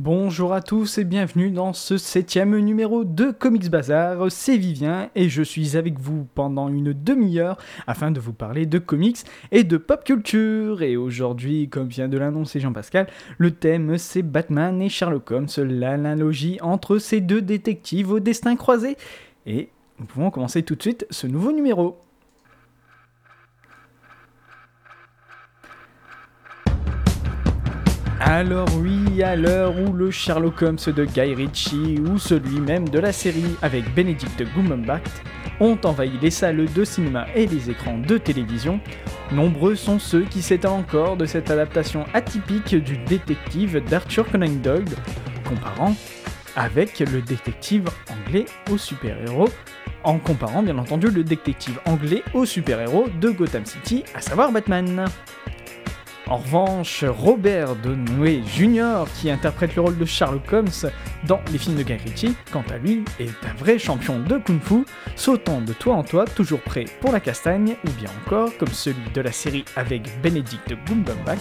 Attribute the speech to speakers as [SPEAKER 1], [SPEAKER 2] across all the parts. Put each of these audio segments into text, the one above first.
[SPEAKER 1] Bonjour à tous et bienvenue dans ce septième numéro de Comics Bazar, c'est Vivien et je suis avec vous pendant une demi-heure afin de vous parler de comics et de pop culture. Et aujourd'hui, comme vient de l'annoncer Jean-Pascal, le thème c'est Batman et Sherlock Holmes, l'analogie entre ces deux détectives au destin croisé. Et nous pouvons commencer tout de suite ce nouveau numéro. Alors oui, à l'heure où le Sherlock Holmes de Guy Ritchie ou celui même de la série avec Benedict Cumberbatch ont envahi les salles de cinéma et les écrans de télévision, nombreux sont ceux qui s'étonnent encore de cette adaptation atypique du détective d'Arthur Conan Doyle, comparant avec le détective anglais au super-héros, en comparant bien entendu le détective anglais au super-héros de Gotham City, à savoir Batman. En revanche, Robert Downey Jr., qui interprète le rôle de Sherlock Holmes dans les films de Guy quant à lui, est un vrai champion de kung-fu, sautant de toit en toit, toujours prêt pour la castagne, ou bien encore, comme celui de la série avec Benedict Cumberbatch,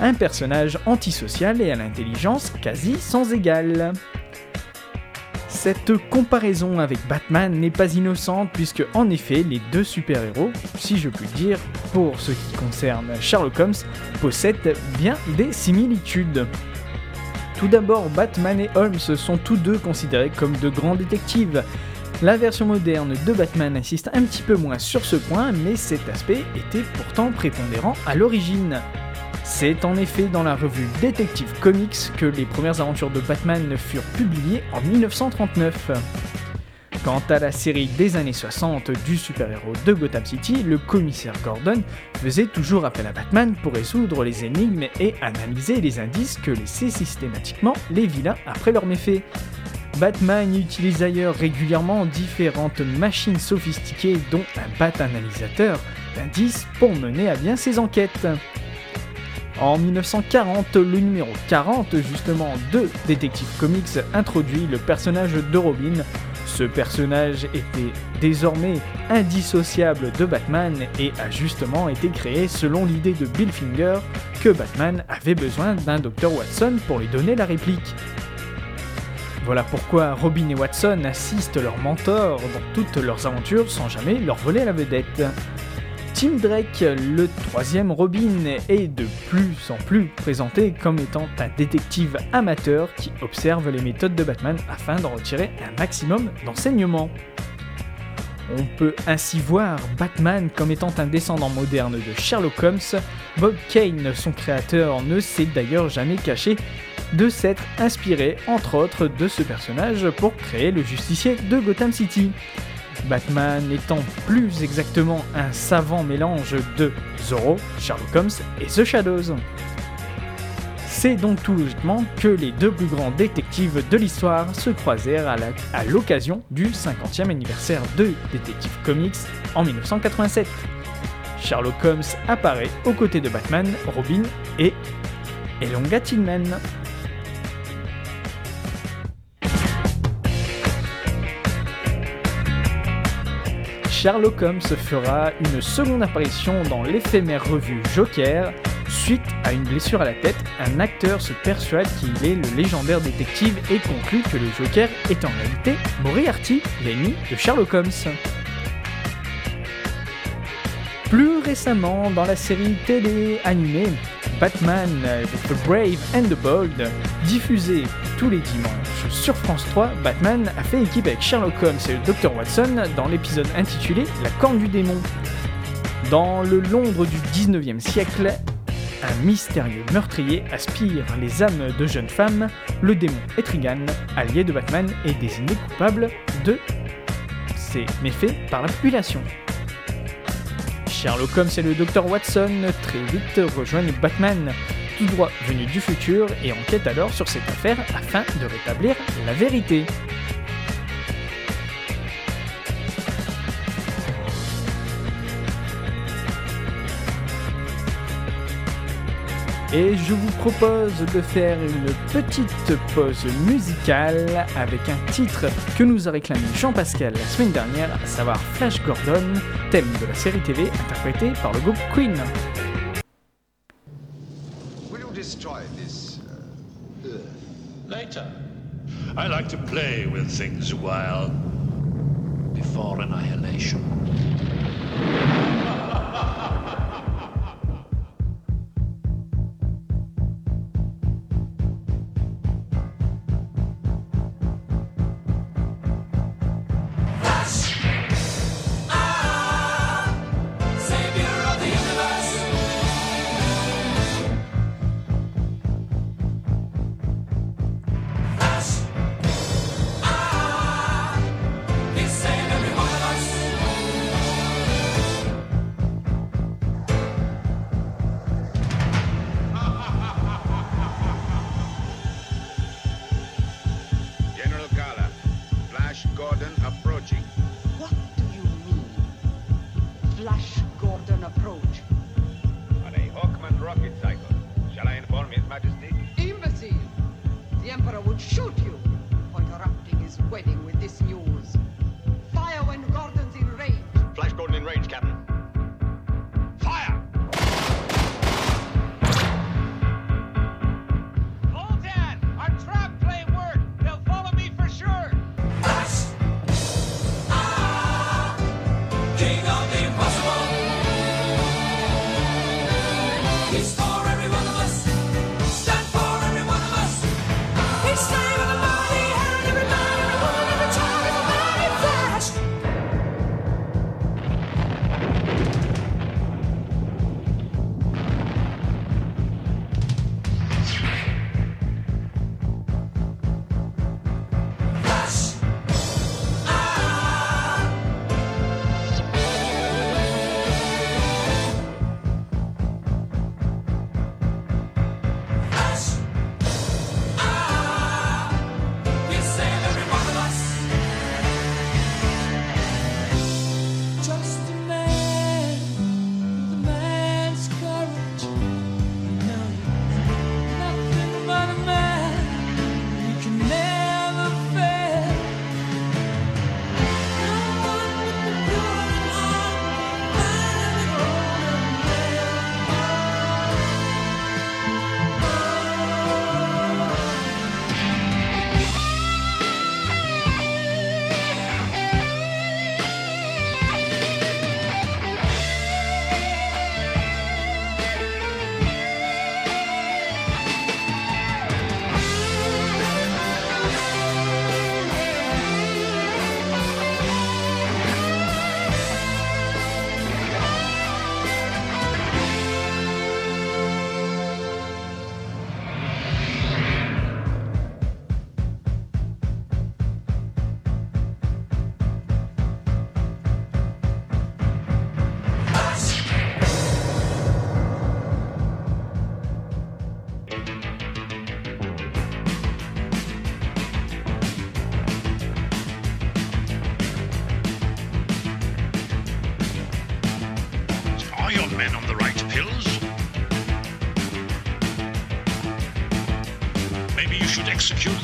[SPEAKER 1] un personnage antisocial et à l'intelligence quasi sans égale. Cette comparaison avec Batman n'est pas innocente puisque en effet les deux super-héros, si je puis dire, pour ce qui concerne Sherlock Holmes, possèdent bien des similitudes. Tout d'abord, Batman et Holmes sont tous deux considérés comme de grands détectives. La version moderne de Batman insiste un petit peu moins sur ce point, mais cet aspect était pourtant prépondérant à l'origine. C'est en effet dans la revue Detective Comics que les premières aventures de Batman furent publiées en 1939. Quant à la série des années 60 du super-héros de Gotham City, le commissaire Gordon faisait toujours appel à Batman pour résoudre les énigmes et analyser les indices que laissaient systématiquement les vilains après leurs méfaits. Batman utilise d'ailleurs régulièrement différentes machines sophistiquées dont un bat-analysateur d'indices pour mener à bien ses enquêtes. En 1940, le numéro 40 justement de Detective Comics introduit le personnage de Robin. Ce personnage était désormais indissociable de Batman et a justement été créé selon l'idée de Bill Finger que Batman avait besoin d'un Dr Watson pour lui donner la réplique. Voilà pourquoi Robin et Watson assistent leur mentor dans toutes leurs aventures sans jamais leur voler la vedette. Tim Drake, le troisième Robin, est de plus en plus présenté comme étant un détective amateur qui observe les méthodes de Batman afin d'en retirer un maximum d'enseignements. On peut ainsi voir Batman comme étant un descendant moderne de Sherlock Holmes. Bob Kane, son créateur, ne s'est d'ailleurs jamais caché de s'être inspiré, entre autres, de ce personnage pour créer le justicier de Gotham City. Batman étant plus exactement un savant mélange de Zorro, Sherlock Holmes et The Shadows. C'est donc tout logiquement que les deux plus grands détectives de l'histoire se croisèrent à l'occasion du 50e anniversaire de Detective Comics en 1987. Sherlock Holmes apparaît aux côtés de Batman, Robin et Elonga Tillman. Sherlock Holmes fera une seconde apparition dans l'éphémère revue Joker. Suite à une blessure à la tête, un acteur se persuade qu'il est le légendaire détective et conclut que le Joker est en réalité Moriarty, l'ennemi de Sherlock Holmes. Plus récemment, dans la série télé animée Batman The Brave and the Bold, diffusée tous les dimanches sur France 3, Batman a fait équipe avec Sherlock Holmes et le Dr Watson dans l'épisode intitulé La corne du démon. Dans le Londres du 19e siècle, un mystérieux meurtrier aspire les âmes de jeunes femmes. Le démon Etrigan, allié de Batman, est désigné coupable de mais fait par la population. Sherlock Holmes et le Dr Watson très vite rejoignent Batman, tout droit venu du futur, et enquêtent alors sur cette affaire afin de rétablir la vérité. Et je vous propose de faire une petite pause musicale avec un titre que nous a réclamé Jean-Pascal la semaine dernière, à savoir Flash Gordon, thème de la série TV interprété par le groupe Queen.
[SPEAKER 2] Will you destroy this uh, Earth?
[SPEAKER 3] Later. I like to play with things a while before annihilation.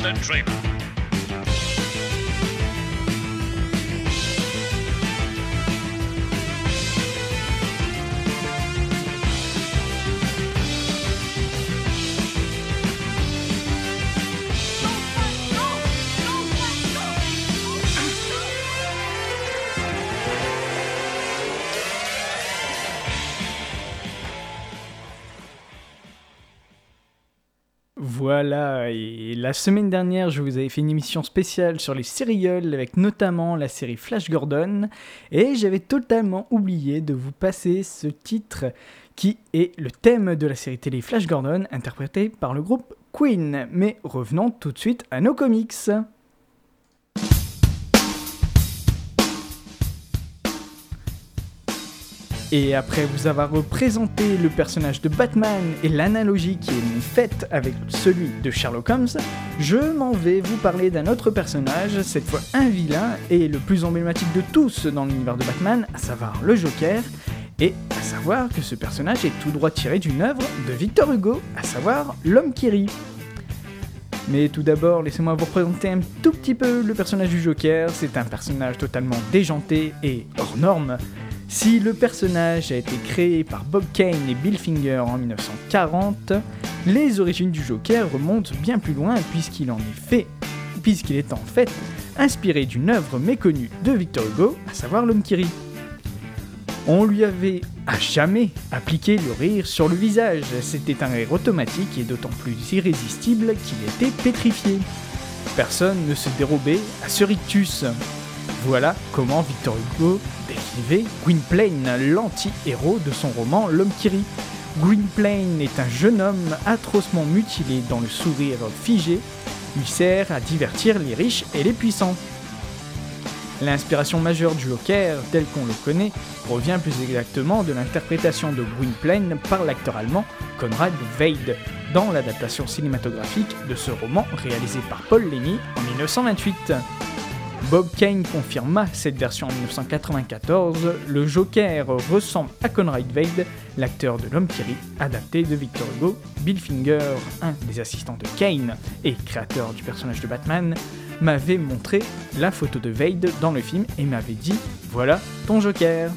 [SPEAKER 3] concentrate.
[SPEAKER 1] Voilà, et la semaine dernière, je vous avais fait une émission spéciale sur les serials, avec notamment la série Flash Gordon, et j'avais totalement oublié de vous passer ce titre qui est le thème de la série télé Flash Gordon, interprété par le groupe Queen. Mais revenons tout de suite à nos comics. Et après vous avoir représenté le personnage de Batman et l'analogie qui est faite avec celui de Sherlock Holmes, je m'en vais vous parler d'un autre personnage, cette fois un vilain et le plus emblématique de tous dans l'univers de Batman, à savoir le Joker. Et à savoir que ce personnage est tout droit tiré d'une œuvre de Victor Hugo, à savoir L'homme qui rit. Mais tout d'abord, laissez-moi vous présenter un tout petit peu le personnage du Joker. C'est un personnage totalement déjanté et hors norme. Si le personnage a été créé par Bob Kane et Bill Finger en 1940, les origines du Joker remontent bien plus loin puisqu'il en est fait, puisqu'il est en fait inspiré d'une œuvre méconnue de Victor Hugo, à savoir L'homme qui rit. On lui avait à jamais appliqué le rire sur le visage. C'était un rire automatique et d'autant plus irrésistible qu'il était pétrifié. Personne ne se dérobait à ce rictus. Voilà comment Victor Hugo décrivait Gwynplaine, l'anti-héros de son roman L'homme qui rit. Gwynplaine est un jeune homme atrocement mutilé dont le sourire figé lui sert à divertir les riches et les puissants. L'inspiration majeure du Joker, tel qu'on le connaît, provient plus exactement de l'interprétation de Gwynplaine par l'acteur allemand Konrad Veidt dans l'adaptation cinématographique de ce roman réalisé par Paul Lamy en 1928. Bob Kane confirma cette version en 1994. Le Joker ressemble à Conrad Veidt, l'acteur de L'homme qui rit, adapté de Victor Hugo. Bill Finger, un des assistants de Kane et créateur du personnage de Batman, m'avait montré la photo de Veidt dans le film et m'avait dit Voilà ton Joker.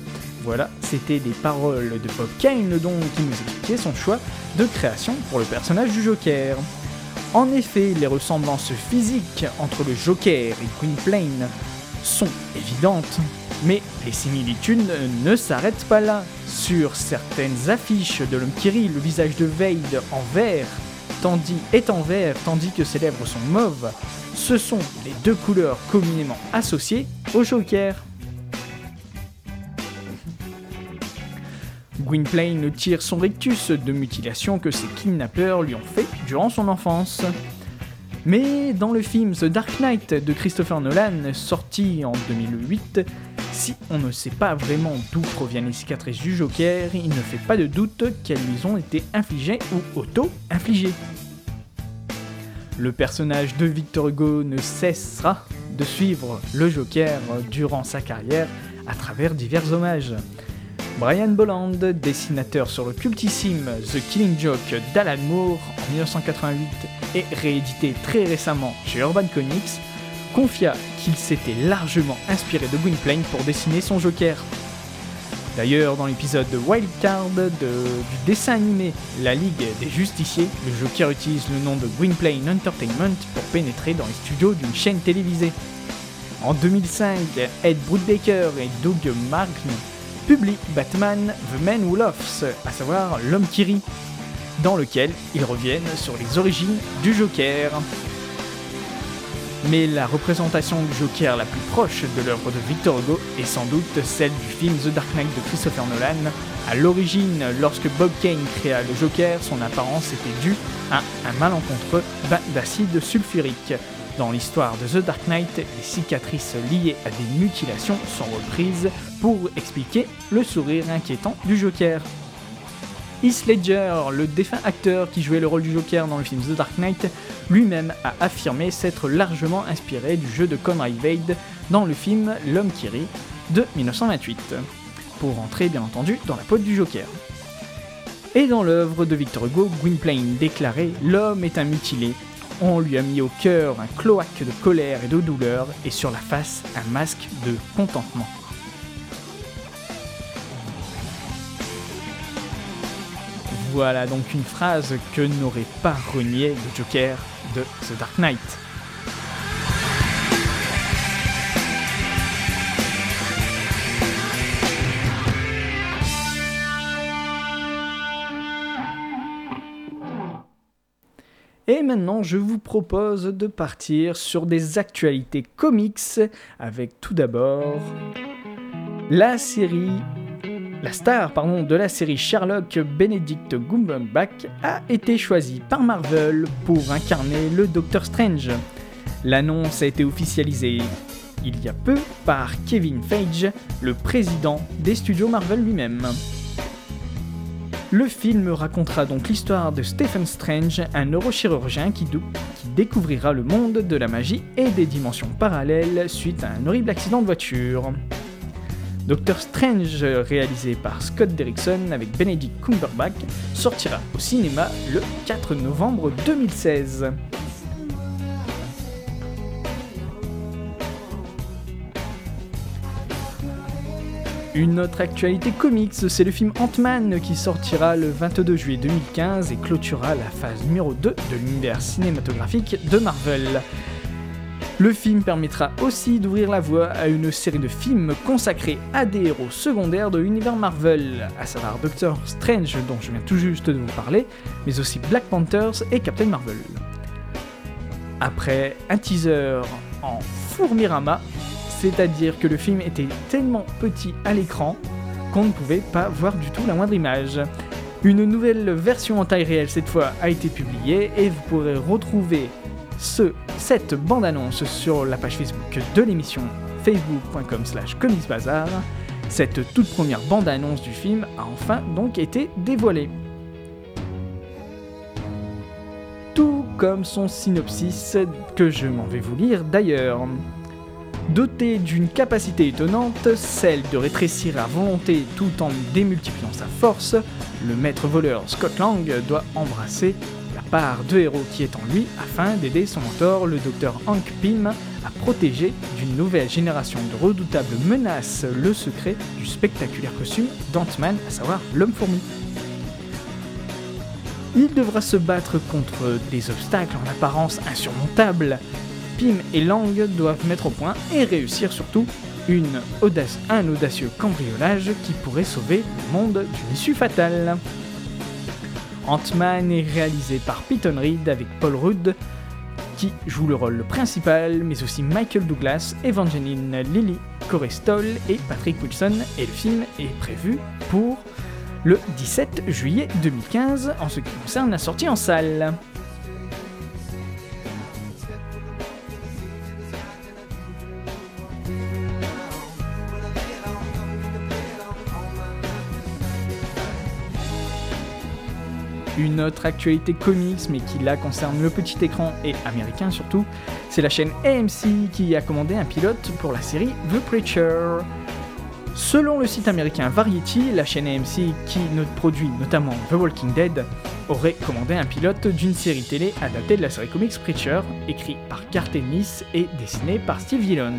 [SPEAKER 1] Voilà, c'était des paroles de Bob Kane donc qui nous expliquait son choix de création pour le personnage du Joker. En effet, les ressemblances physiques entre le Joker et Gwynplaine sont évidentes, mais les similitudes ne s'arrêtent pas là. Sur certaines affiches de l'homme qui le visage de Veidt en vert tandis, est en vert tandis que ses lèvres sont mauves. Ce sont les deux couleurs communément associées au Joker. Gwynplaine tire son rictus de mutilation que ses kidnappeurs lui ont fait durant son enfance. Mais dans le film The Dark Knight de Christopher Nolan, sorti en 2008, si on ne sait pas vraiment d'où proviennent les cicatrices du Joker, il ne fait pas de doute qu'elles lui ont été infligées ou auto-infligées. Le personnage de Victor Hugo ne cessera de suivre le Joker durant sa carrière à travers divers hommages. Brian Bolland, dessinateur sur le cultissime The Killing Joke d'Alan Moore en 1988 et réédité très récemment chez Urban Comics, confia qu'il s'était largement inspiré de Gwynplaine pour dessiner son Joker. D'ailleurs, dans l'épisode de Wildcard du dessin animé La Ligue des Justiciers, le Joker utilise le nom de Gwynplaine Entertainment pour pénétrer dans les studios d'une chaîne télévisée. En 2005, Ed Brubaker et Doug Martin publient Batman The Man Who Laughs, à savoir l'homme qui rit, dans lequel ils reviennent sur les origines du Joker. Mais la représentation du Joker la plus proche de l'œuvre de Victor Hugo est sans doute celle du film The Dark Knight de Christopher Nolan. À l'origine, lorsque Bob Kane créa le Joker, son apparence était due à un malencontreux bain d'acide sulfurique. Dans l'histoire de The Dark Knight, les cicatrices liées à des mutilations sont reprises pour expliquer le sourire inquiétant du Joker. Heath Ledger, le défunt acteur qui jouait le rôle du Joker dans le film The Dark Knight, lui-même a affirmé s'être largement inspiré du jeu de Conrad Veidt dans le film L'homme qui rit de 1928, pour entrer bien entendu dans la peau du Joker. Et dans l'œuvre de Victor Hugo, Gwynplaine déclarait L'homme est un mutilé. On lui a mis au cœur un cloaque de colère et de douleur, et sur la face un masque de contentement. Voilà donc une phrase que n'aurait pas renié le Joker de The Dark Knight. Maintenant, je vous propose de partir sur des actualités comics avec tout d'abord la série la star de la série Sherlock, Benedict Cumberbatch, a été choisi par Marvel pour incarner le Docteur Strange. L'annonce a été officialisée il y a peu par Kevin Feige, le président des studios Marvel lui-même. Le film racontera donc l'histoire de Stephen Strange, un neurochirurgien qui, découvrira le monde de la magie et des dimensions parallèles suite à un horrible accident de voiture. Doctor Strange, réalisé par Scott Derrickson avec Benedict Cumberbatch, sortira au cinéma le 4 novembre 2016. Une autre actualité comics, c'est le film Ant-Man qui sortira le 22 juillet 2015 et clôturera la phase numéro 2 de l'univers cinématographique de Marvel. Le film permettra aussi d'ouvrir la voie à une série de films consacrés à des héros secondaires de l'univers Marvel, à savoir Doctor Strange dont je viens tout juste de vous parler, mais aussi Black Panthers et Captain Marvel. Après un teaser en fourmirama, c'est-à-dire que le film était tellement petit à l'écran qu'on ne pouvait pas voir du tout la moindre image. Une nouvelle version en taille réelle cette fois a été publiée et vous pourrez retrouver ce, cette bande-annonce sur la page Facebook de l'émission facebook.com slash comicsbazar. Cette toute première bande-annonce du film a enfin donc été dévoilée. Tout comme son synopsis que je m'en vais vous lire d'ailleurs. Doté d'une capacité étonnante, celle de rétrécir à volonté tout en démultipliant sa force, le maître voleur Scott Lang doit embrasser la part de héros qui est en lui afin d'aider son mentor, le docteur Hank Pym, à protéger d'une nouvelle génération de redoutables menaces le secret du spectaculaire costume d'Ant-Man, à savoir l'homme-fourmi. Il devra se battre contre des obstacles en apparence insurmontables, Et Lang doivent mettre au point et réussir surtout une un audacieux cambriolage qui pourrait sauver le monde d'une issue fatale. Ant-Man est réalisé par Peyton Reed avec Paul Rudd qui joue le rôle principal, mais aussi Michael Douglas, Evangeline Lilly, Corey Stoll et Patrick Wilson, et le film est prévu pour le 17 juillet 2015 en ce qui concerne la sortie en salle. Une autre actualité comics, mais qui là concerne le petit écran et américain surtout, c'est la chaîne AMC qui a commandé un pilote pour la série The Preacher. Selon le site américain Variety, la chaîne AMC qui produit notamment The Walking Dead aurait commandé un pilote d'une série télé adaptée de la série comics Preacher, écrit par Garth Ennis et dessiné par Steve Dillon.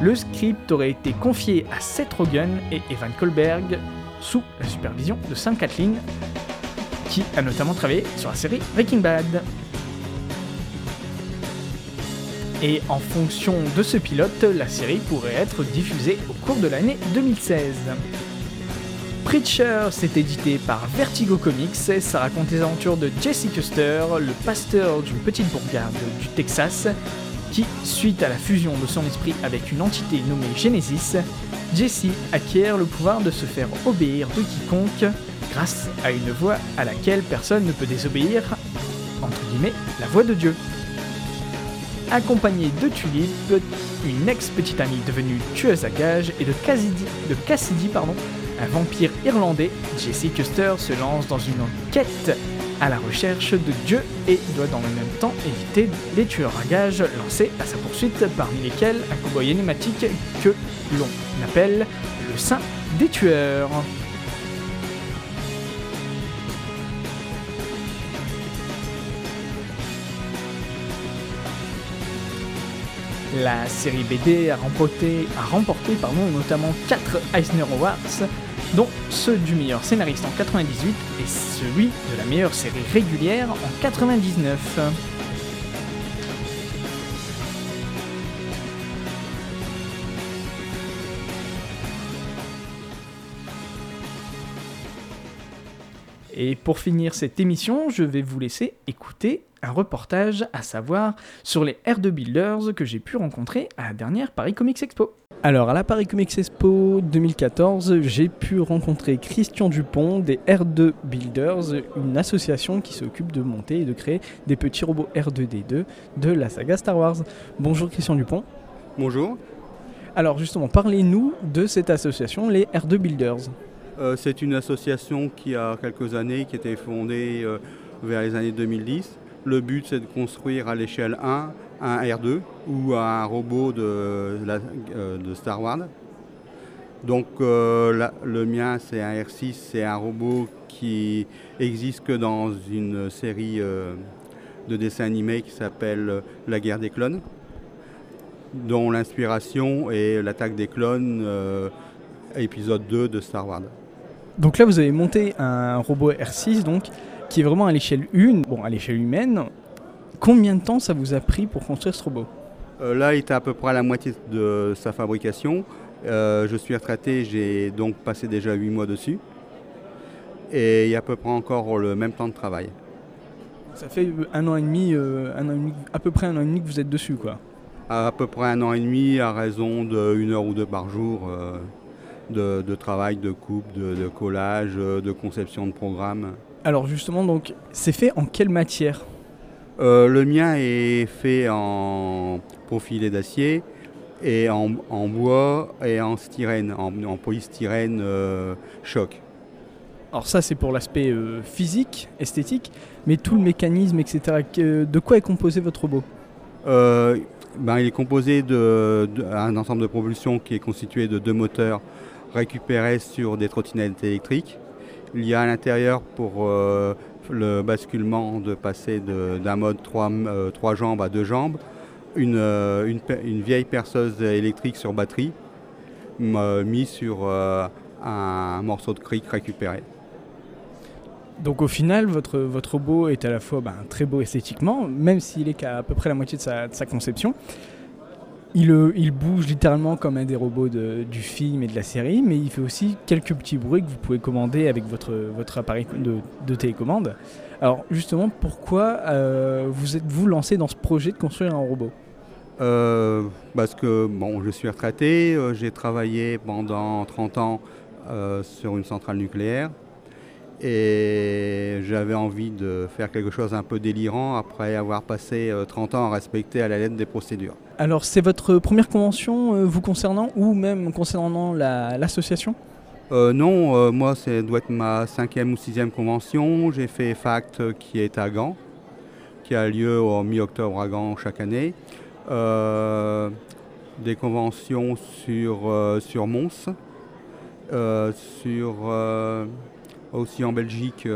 [SPEAKER 1] Le script aurait été confié à Seth Rogen et Evan Kolberg sous la supervision de Sam Catlin, qui a notamment travaillé sur la série Breaking Bad. Et en fonction de ce pilote, la série pourrait être diffusée au cours de l'année 2016. Preacher, c'est édité par Vertigo Comics et ça raconte les aventures de Jesse Custer, le pasteur d'une petite bourgade du Texas, qui, suite à la fusion de son esprit avec une entité nommée Genesis, Jesse acquiert le pouvoir de se faire obéir de quiconque grâce à une voix à laquelle personne ne peut désobéir, entre guillemets, la voix de Dieu. Accompagné de Tulip, une ex-petite amie devenue tueuse à gages, et de Cassidy, de Cassidy pardon, un vampire irlandais, Jesse Custer se lance dans une enquête à la recherche de Dieu et doit dans le même temps éviter les tueurs à gages lancés à sa poursuite, parmi lesquels un cowboy énigmatique que l'on appelle le Saint des tueurs. La série BD a remporté, a remporté notamment 4 Eisner Awards, dont ceux du meilleur scénariste en 98 et celui de la meilleure série régulière en 99. Et pour finir cette émission, je vais vous laisser écouter un reportage à savoir sur les R2 Builders que j'ai pu rencontrer à la dernière Paris Comics Expo. Alors à la Paris Comics Expo 2014, j'ai pu rencontrer Christian Dupont des R2 Builders, une association qui s'occupe de monter et de créer des petits robots R2D2 de la saga Star Wars. Bonjour Christian Dupont.
[SPEAKER 4] Bonjour.
[SPEAKER 1] Alors justement, parlez-nous de cette association, les R2 Builders.
[SPEAKER 4] Euh, c'est une association qui a quelques années, qui a été fondée euh, vers les années 2010. Le but, c'est de construire à l'échelle 1 un R2 ou un robot de, euh, Star Wars. Donc euh, le mien, c'est un R6, c'est un robot qui existe que dans une série euh, de dessins animés qui s'appelle La guerre des clones, dont l'inspiration est l'attaque des clones, épisode 2 de Star Wars.
[SPEAKER 1] Donc là, vous avez monté un robot R6, donc, qui est vraiment à l'échelle 1, bon, à l'échelle humaine. Combien de temps ça vous a pris pour construire ce robot?
[SPEAKER 4] Euh, là, il était à peu près à la moitié de sa fabrication. Euh, je suis retraité, j'ai donc passé déjà 8 mois dessus. Et il y a à peu près encore le même temps de travail.
[SPEAKER 1] Ça fait un an et demi, euh, un an et demi- à peu près un an et demi que vous êtes dessus, quoi.
[SPEAKER 4] À peu près un an et demi, à raison d'une heure ou deux par jour euh, de, de travail, de coupe, de, de collage, de conception de programme.
[SPEAKER 1] Alors justement, donc, c'est fait en quelle matière?
[SPEAKER 4] Euh, le mien est fait en profilé d'acier et en, en bois et en styrène, en, en polystyrène euh, choc.
[SPEAKER 1] Alors ça, c'est pour l'aspect euh, physique, esthétique, mais tout le mécanisme, etc. que- De quoi est composé votre robot?
[SPEAKER 4] Ben, il est composé d'un ensemble de propulsion qui est constitué de deux moteurs récupérés sur des trottinettes électriques. Il y a à l'intérieur pour euh, le basculement de passer d'un mode 3, jambes à deux jambes, une, euh, une vieille perceuse électrique sur batterie euh, mise sur euh, un morceau de cric récupéré.
[SPEAKER 1] Donc au final, votre, robot est à la fois ben, très beau esthétiquement, même s'il est qu'à à peu près la moitié de sa conception. Il, euh, il bouge littéralement comme un des robots du film et de la série, mais il fait aussi quelques petits bruits que vous pouvez commander avec votre, appareil de, de télécommande. Alors justement, pourquoi euh, vous êtes-vous lancé dans ce projet de construire un robot?
[SPEAKER 4] Euh, parce que bon, je suis retraité, j'ai travaillé pendant 30 ans sur une centrale nucléaire et j'avais envie de faire quelque chose un peu délirant après avoir passé euh, 30 ans à respecter à la lettre des procédures.
[SPEAKER 1] Alors c'est votre première convention euh, vous concernant ou même concernant la- l'association?
[SPEAKER 4] Euh, non, euh, moi, ça doit être ma cinquième ou sixième convention. J'ai fait FACT qui est à Gand, qui a lieu au mi-octobre à Gand chaque année. Des conventions sur, sur Mons, sur, aussi en Belgique,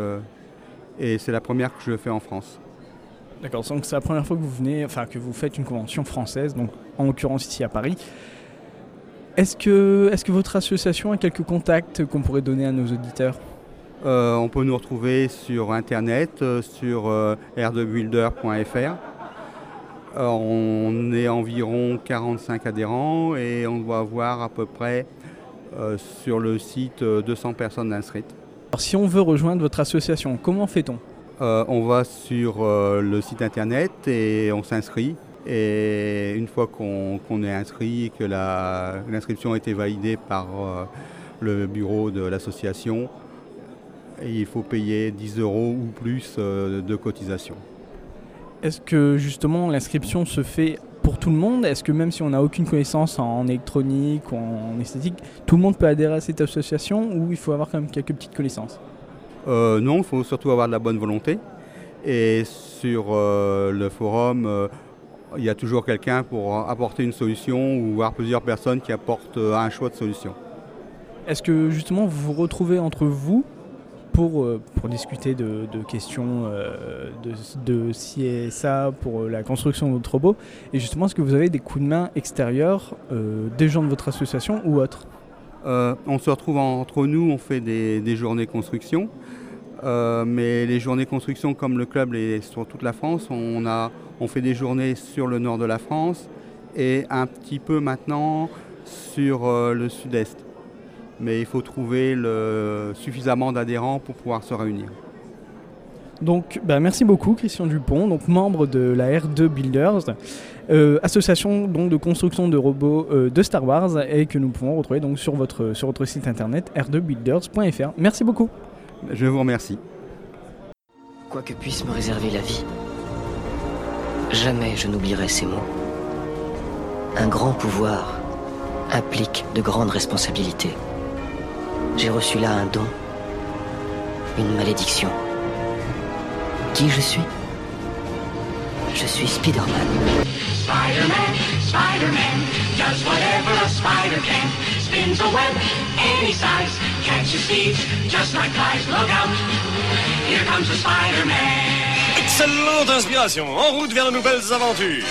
[SPEAKER 4] et c'est la première que je fais en France.
[SPEAKER 1] D'accord, donc c'est la première fois que vous venez, enfin que vous faites une convention française, donc en l'occurrence ici à Paris. Est-ce que, est que votre association a quelques contacts qu'on pourrait donner à nos auditeurs?
[SPEAKER 4] Euh, on peut nous retrouver sur internet, euh, sur euh, r2builder.fr. Euh, on est environ 45 adhérents et on doit avoir à peu près sur le site euh, 200 personnes inscrites.
[SPEAKER 1] Alors, Si on veut rejoindre votre association, comment fait-on?
[SPEAKER 4] Euh, on va sur euh, le site internet et on s'inscrit. Et une fois qu'on est inscrit que l'inscription a été validée par euh, le bureau de l'association, il faut payer 10 euros ou plus de cotisation.
[SPEAKER 1] Est-ce que justement l'inscription se fait pour tout le monde? Est-ce que même si on n'a aucune connaissance en électronique ou en esthétique, tout le monde peut adhérer à cette association ou il faut avoir quand même quelques petites connaissances?
[SPEAKER 4] Euh, non, il faut surtout avoir de la bonne volonté. Et sur euh, le forum, euh, il y a toujours quelqu'un pour apporter une solution ou voir plusieurs personnes qui apportent un choix de solution.
[SPEAKER 1] Est-ce que justement vous vous retrouvez entre vous pour, pour discuter de, questions euh, de, de ça pour la construction de votre robot? Et justement, est-ce que vous avez des coups de main extérieurs, des gens de votre association ou autres?
[SPEAKER 4] Euh, on se retrouve entre nous, on fait des, journées construction. Euh, mais les journées construction, comme le club est sur toute la France, on, fait des journées sur le nord de la France et un petit peu maintenant sur euh, le sud-est. Mais il faut trouver suffisamment d'adhérents pour pouvoir se réunir.
[SPEAKER 1] Donc, bah, merci beaucoup Christian Dupont, donc membre de la R2 Builders, euh, association donc de construction de robots euh, de Star Wars et que nous pouvons retrouver donc sur votre, sur votre site internet r2builders.fr. Merci beaucoup.
[SPEAKER 4] Je vous remercie.
[SPEAKER 5] Quoi que puisse me réserver la vie, jamais je n'oublierai ces mots. Un grand pouvoir implique de grandes responsabilités. J'ai reçu là un don, une malédiction. Qui je suis Je suis Spider-Man.
[SPEAKER 6] Spider-Man, Spider-Man, does whatever a spider can. Spins a web any size, catches thieves just like flies. Look out, here comes the Spider-Man.
[SPEAKER 7] Excellente inspiration, en route vers de nouvelles aventures.